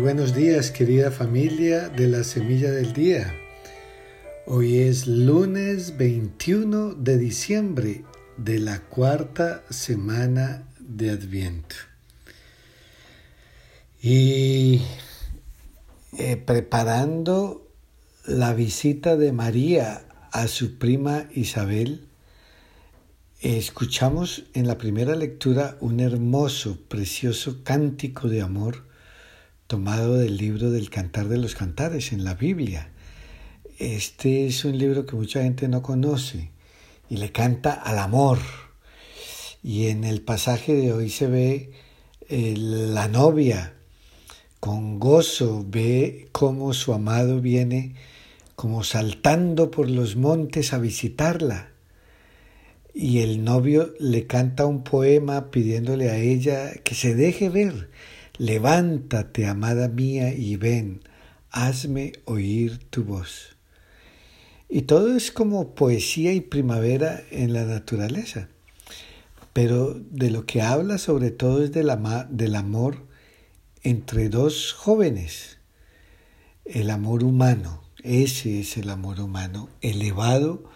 Buenos días querida familia de la Semilla del Día. Hoy es lunes 21 de diciembre de la cuarta semana de Adviento. Y eh, preparando la visita de María a su prima Isabel, escuchamos en la primera lectura un hermoso, precioso cántico de amor tomado del libro del Cantar de los Cantares en la Biblia. Este es un libro que mucha gente no conoce y le canta al amor. Y en el pasaje de hoy se ve eh, la novia con gozo, ve cómo su amado viene como saltando por los montes a visitarla. Y el novio le canta un poema pidiéndole a ella que se deje ver, Levántate, amada mía, y ven, hazme oír tu voz. Y todo es como poesía y primavera en la naturaleza. Pero de lo que habla sobre todo es del, amor entre dos jóvenes. El amor humano, ese es el amor humano, elevado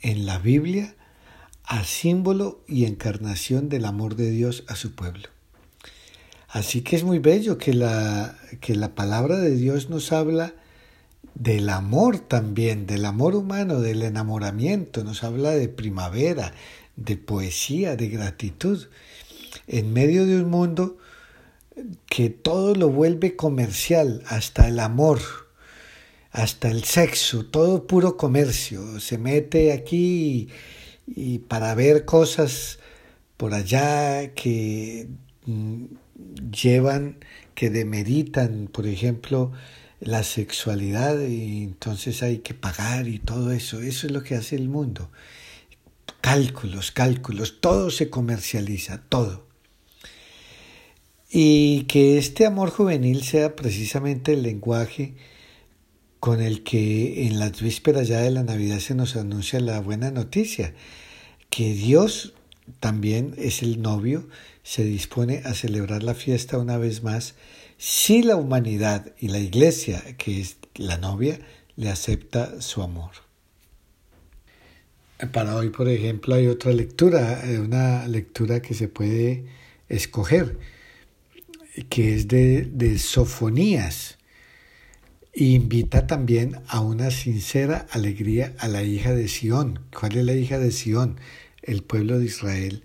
en la Biblia a símbolo y encarnación del amor de Dios a su pueblo. Así que es muy bello que la, que la palabra de Dios nos habla del amor también, del amor humano, del enamoramiento, nos habla de primavera, de poesía, de gratitud, en medio de un mundo que todo lo vuelve comercial, hasta el amor, hasta el sexo, todo puro comercio, se mete aquí y, y para ver cosas por allá que mm, llevan, que demeritan, por ejemplo, la sexualidad y entonces hay que pagar y todo eso. Eso es lo que hace el mundo. Cálculos, cálculos, todo se comercializa, todo. Y que este amor juvenil sea precisamente el lenguaje con el que en las vísperas ya de la Navidad se nos anuncia la buena noticia, que Dios también es el novio, se dispone a celebrar la fiesta una vez más si la humanidad y la iglesia, que es la novia, le acepta su amor. Para hoy, por ejemplo, hay otra lectura, eh, una lectura que se puede escoger, que es de, de Sofonías. Invita también a una sincera alegría a la hija de Sión. ¿Cuál es la hija de Sión? El pueblo de Israel,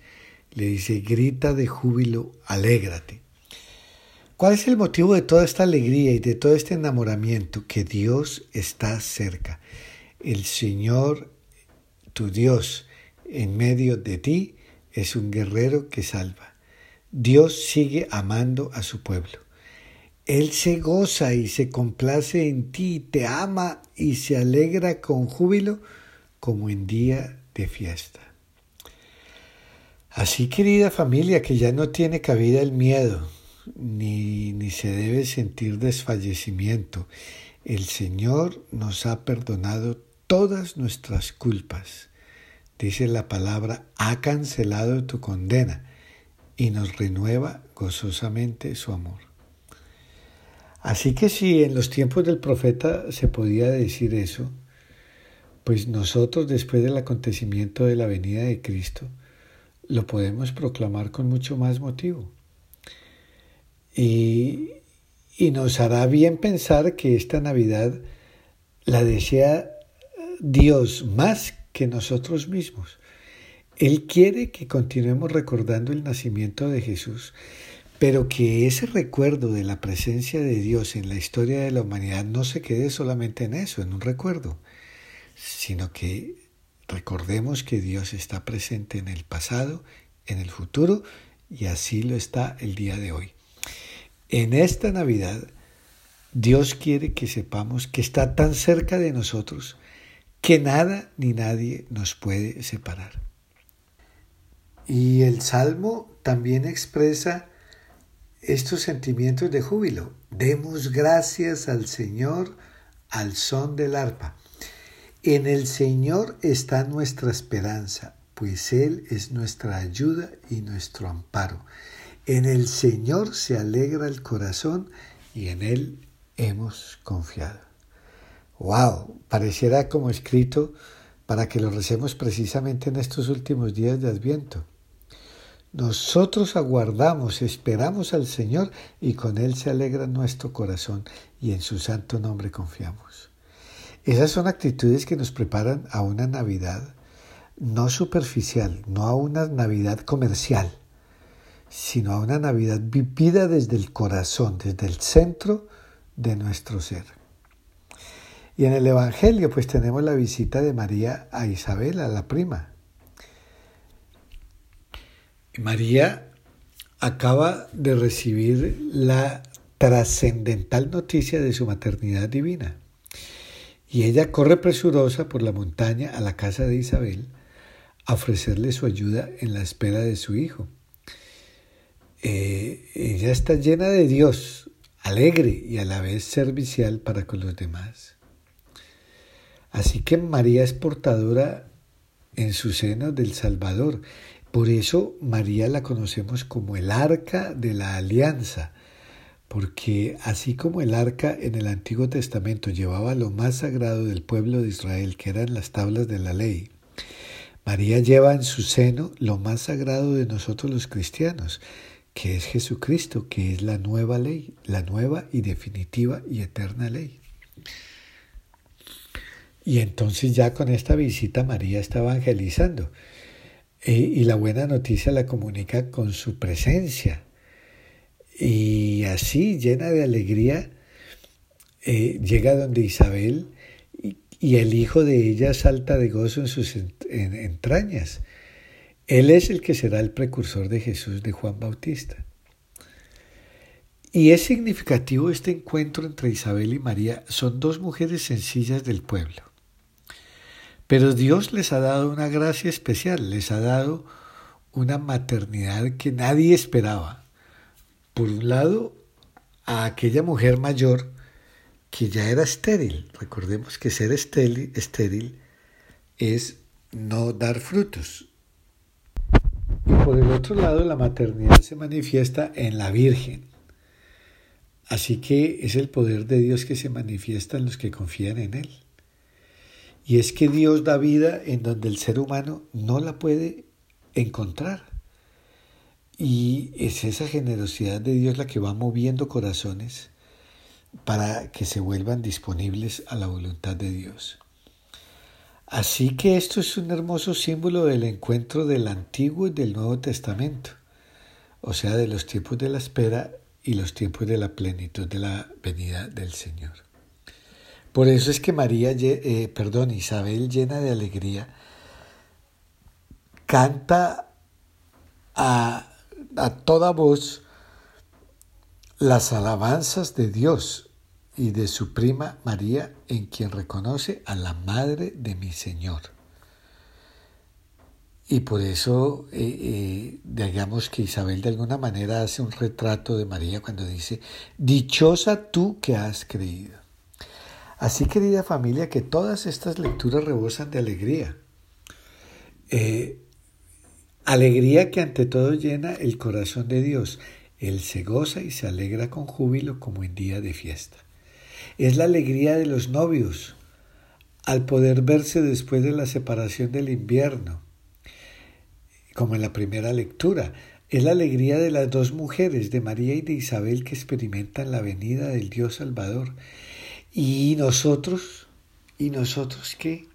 le dice, grita de júbilo, alégrate. ¿Cuál es el motivo de toda esta alegría y de todo este enamoramiento? Que Dios está cerca. El Señor, tu Dios, en medio de ti, es un guerrero que salva. Dios sigue amando a su pueblo. Él se goza y se complace en ti, te ama y se alegra con júbilo como en día de fiesta. Así, querida familia, que ya no tiene cabida el miedo, ni, ni se debe sentir desfallecimiento. El Señor nos ha perdonado todas nuestras culpas. Dice la palabra, ha cancelado tu condena y nos renueva gozosamente su amor. Así que si en los tiempos del profeta se podía decir eso, pues nosotros después del acontecimiento de la venida de Cristo, lo podemos proclamar con mucho más motivo. Y, y nos hará bien pensar que esta Navidad la desea Dios más que nosotros mismos. Él quiere que continuemos recordando el nacimiento de Jesús, pero que ese recuerdo de la presencia de Dios en la historia de la humanidad no se quede solamente en eso, en un recuerdo, sino que Recordemos que Dios está presente en el pasado, en el futuro y así lo está el día de hoy. En esta Navidad, Dios quiere que sepamos que está tan cerca de nosotros que nada ni nadie nos puede separar. Y el Salmo también expresa estos sentimientos de júbilo. Demos gracias al Señor al son del arpa. En el Señor está nuestra esperanza, pues Él es nuestra ayuda y nuestro amparo. En el Señor se alegra el corazón y en Él hemos confiado. ¡Wow! Pareciera como escrito para que lo recemos precisamente en estos últimos días de Adviento. Nosotros aguardamos, esperamos al Señor y con Él se alegra nuestro corazón y en su santo nombre confiamos. Esas son actitudes que nos preparan a una Navidad no superficial, no a una Navidad comercial, sino a una Navidad vivida desde el corazón, desde el centro de nuestro ser. Y en el Evangelio pues tenemos la visita de María a Isabel, a la prima. María acaba de recibir la trascendental noticia de su maternidad divina. Y ella corre presurosa por la montaña a la casa de Isabel a ofrecerle su ayuda en la espera de su hijo. Eh, ella está llena de Dios, alegre y a la vez servicial para con los demás. Así que María es portadora en su seno del Salvador. Por eso María la conocemos como el arca de la alianza, porque así como el arca en el Antiguo Testamento llevaba lo más sagrado del pueblo de Israel, que eran las tablas de la ley, María lleva en su seno lo más sagrado de nosotros los cristianos, que es Jesucristo, que es la nueva ley, la nueva y definitiva y eterna ley. Y entonces ya con esta visita María está evangelizando. E, y la buena noticia la comunica con su presencia. Y así, llena de alegría, eh, llega donde Isabel y, el hijo de ella salta de gozo en sus entrañas. Él es el que será el precursor de Jesús de Juan Bautista. Y es significativo este encuentro entre Isabel y María. Son dos mujeres sencillas del pueblo. Pero Dios les ha dado una gracia especial, les ha dado una maternidad que nadie esperaba. Por un lado, a aquella mujer mayor que ya era estéril. Recordemos que ser estéril, es no dar frutos. Y por el otro lado, la maternidad se manifiesta en la Virgen. Así que es el poder de Dios que se manifiesta en los que confían en Él. Y es que Dios da vida en donde el ser humano no la puede encontrar. Y es esa generosidad de Dios la que va moviendo corazones para que se vuelvan disponibles a la voluntad de Dios. Así que esto es un hermoso símbolo del encuentro del Antiguo y del Nuevo Testamento, o sea, de los tiempos de la espera y los tiempos de la plenitud de la venida del Señor. Por eso es que María, eh, perdón, Isabel llena de alegría, canta a, a toda voz las alabanzas de Dios y de su prima María, en quien reconoce a la madre de mi Señor. Y por eso, eh, eh, digamos que Isabel de alguna manera hace un retrato de María cuando dice, dichosa tú que has creído. Así, querida familia, que todas estas lecturas rebosan de alegría. Eh, alegría que ante todo llena el corazón de Dios. Él se goza y se alegra con júbilo como en día de fiesta. Es la alegría de los novios al poder verse después de la separación del invierno, como en la primera lectura. Es la alegría de las dos mujeres, de María y de Isabel, que experimentan la venida del Dios Salvador y nosotros, y nosotros qué?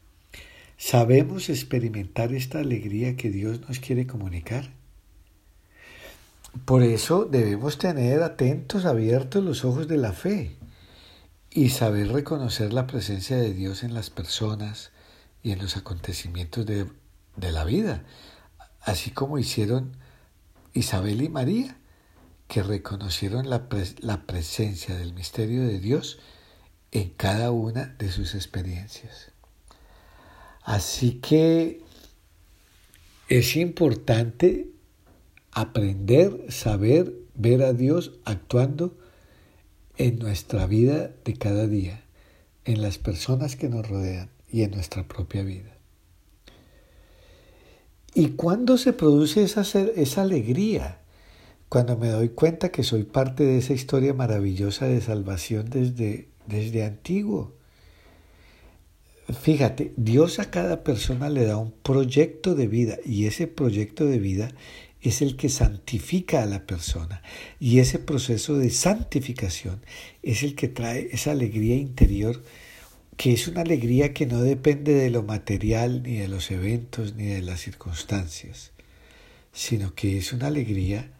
¿Sabemos experimentar esta alegría que Dios nos quiere comunicar? Por eso debemos tener atentos, abiertos los ojos de la fe y saber reconocer la presencia de Dios en las personas y en los acontecimientos de, la vida, así como hicieron Isabel y María, que reconocieron la, presencia del misterio de Dios en cada una de sus experiencias. Así que es importante aprender, saber, ver a Dios actuando en nuestra vida de cada día, en las personas que nos rodean y en nuestra propia vida. ¿Y cuándo se produce esa, esa alegría? cuando me doy cuenta que soy parte de esa historia maravillosa de salvación desde, desde antiguo. Fíjate, Dios a cada persona le da un proyecto de vida y ese proyecto de vida es el que santifica a la persona y ese proceso de santificación es el que trae esa alegría interior que es una alegría que no depende de lo material ni de los eventos ni de las circunstancias, sino que es una alegría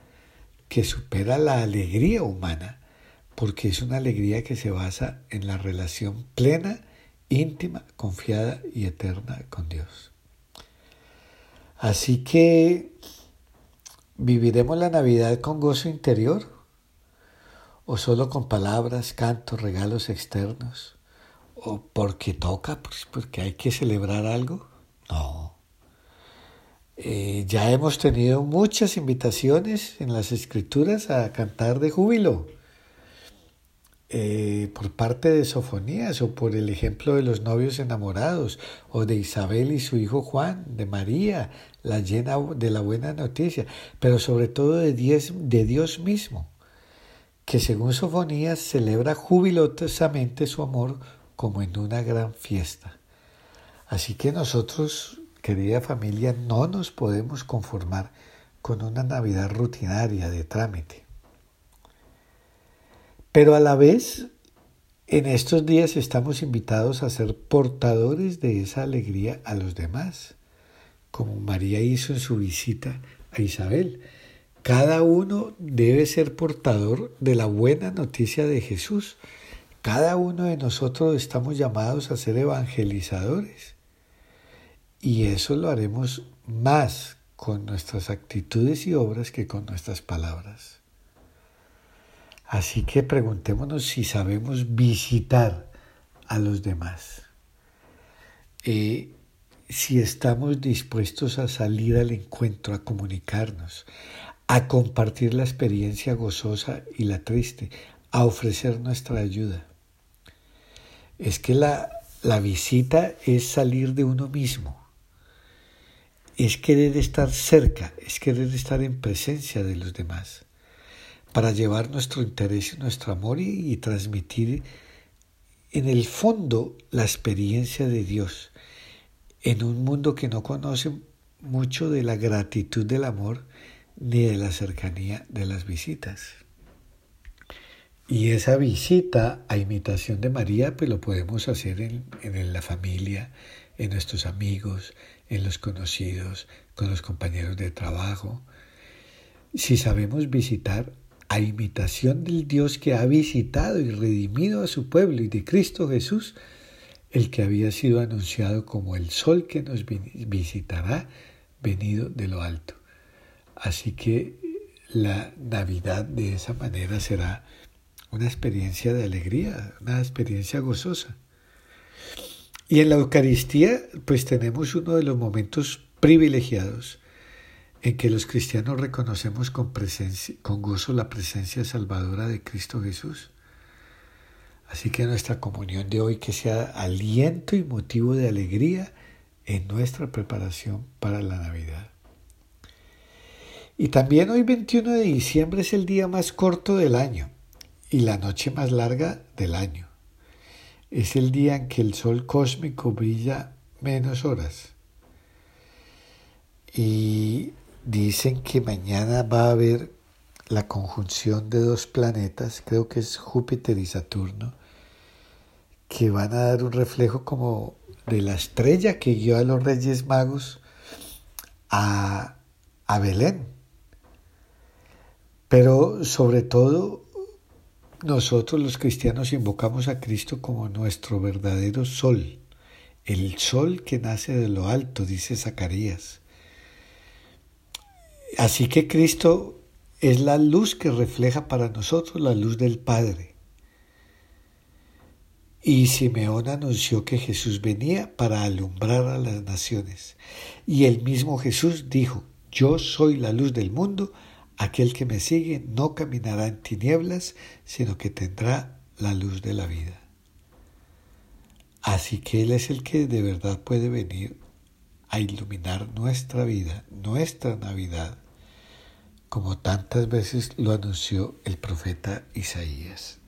que supera la alegría humana, porque es una alegría que se basa en la relación plena, íntima, confiada y eterna con Dios. Así que viviremos la Navidad con gozo interior o solo con palabras, cantos, regalos externos, o porque toca, pues porque hay que celebrar algo. No, eh, ya hemos tenido muchas invitaciones en las escrituras a cantar de júbilo eh, por parte de Sofonías o por el ejemplo de los novios enamorados o de Isabel y su hijo Juan, de María, la llena de la buena noticia, pero sobre todo de de Dios mismo, que según Sofonías celebra jubilosamente su amor como en una gran fiesta. Así que nosotros Querida familia, no nos podemos conformar con una Navidad rutinaria de trámite. Pero a la vez, en estos días estamos invitados a ser portadores de esa alegría a los demás, como María hizo en su visita a Isabel. Cada uno debe ser portador de la buena noticia de Jesús. Cada uno de nosotros estamos llamados a ser evangelizadores. Y eso lo haremos más con nuestras actitudes y obras que con nuestras palabras. Así que preguntémonos si sabemos visitar a los demás. Eh, si estamos dispuestos a salir al encuentro, a comunicarnos, a compartir la experiencia gozosa y la triste, a ofrecer nuestra ayuda. Es que la, la visita es salir de uno mismo es querer estar cerca, es querer estar en presencia de los demás, para llevar nuestro interés y nuestro amor y, transmitir en el fondo la experiencia de Dios en un mundo que no conoce mucho de la gratitud del amor ni de la cercanía de las visitas. Y esa visita a imitación de María, pues lo podemos hacer en, en la familia, en nuestros amigos, en los conocidos, con los compañeros de trabajo. Si sabemos visitar a imitación del Dios que ha visitado y redimido a su pueblo y de Cristo Jesús, el que había sido anunciado como el sol que nos visitará venido de lo alto. Así que la Navidad de esa manera será una experiencia de alegría, una experiencia gozosa. Y en la Eucaristía, pues tenemos uno de los momentos privilegiados en que los cristianos reconocemos con, con gozo la presencia salvadora de Cristo Jesús. Así que nuestra comunión de hoy que sea aliento y motivo de alegría en nuestra preparación para la Navidad. Y también hoy 21 de diciembre es el día más corto del año y la noche más larga del año es el día en que el sol cósmico brilla menos horas. Y dicen que mañana va a haber la conjunción de dos planetas, creo que es Júpiter y Saturno, que van a dar un reflejo como de la estrella que guió a los Reyes Magos a, a Belén. Pero sobre todo nosotros los cristianos invocamos a Cristo como nuestro verdadero sol, el sol que nace de lo alto, dice Zacarías. Así que Cristo es la luz que refleja para nosotros la luz del Padre. Y Simeón anunció que Jesús venía para alumbrar a las naciones. Y el mismo Jesús dijo, yo soy la luz del mundo, Aquel que me sigue no caminará en tinieblas, sino que tendrá la luz de la vida. Así que Él es el que de verdad puede venir a iluminar nuestra vida, nuestra Navidad, como tantas veces lo anunció el profeta Isaías.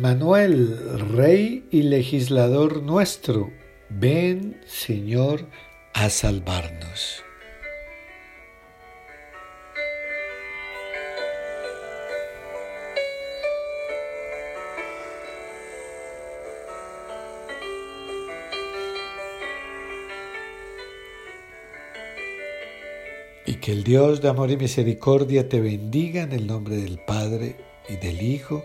Manuel, Rey y legislador nuestro, ven, Señor, a salvarnos. Y que el Dios de amor y misericordia te bendiga en el nombre del Padre y del Hijo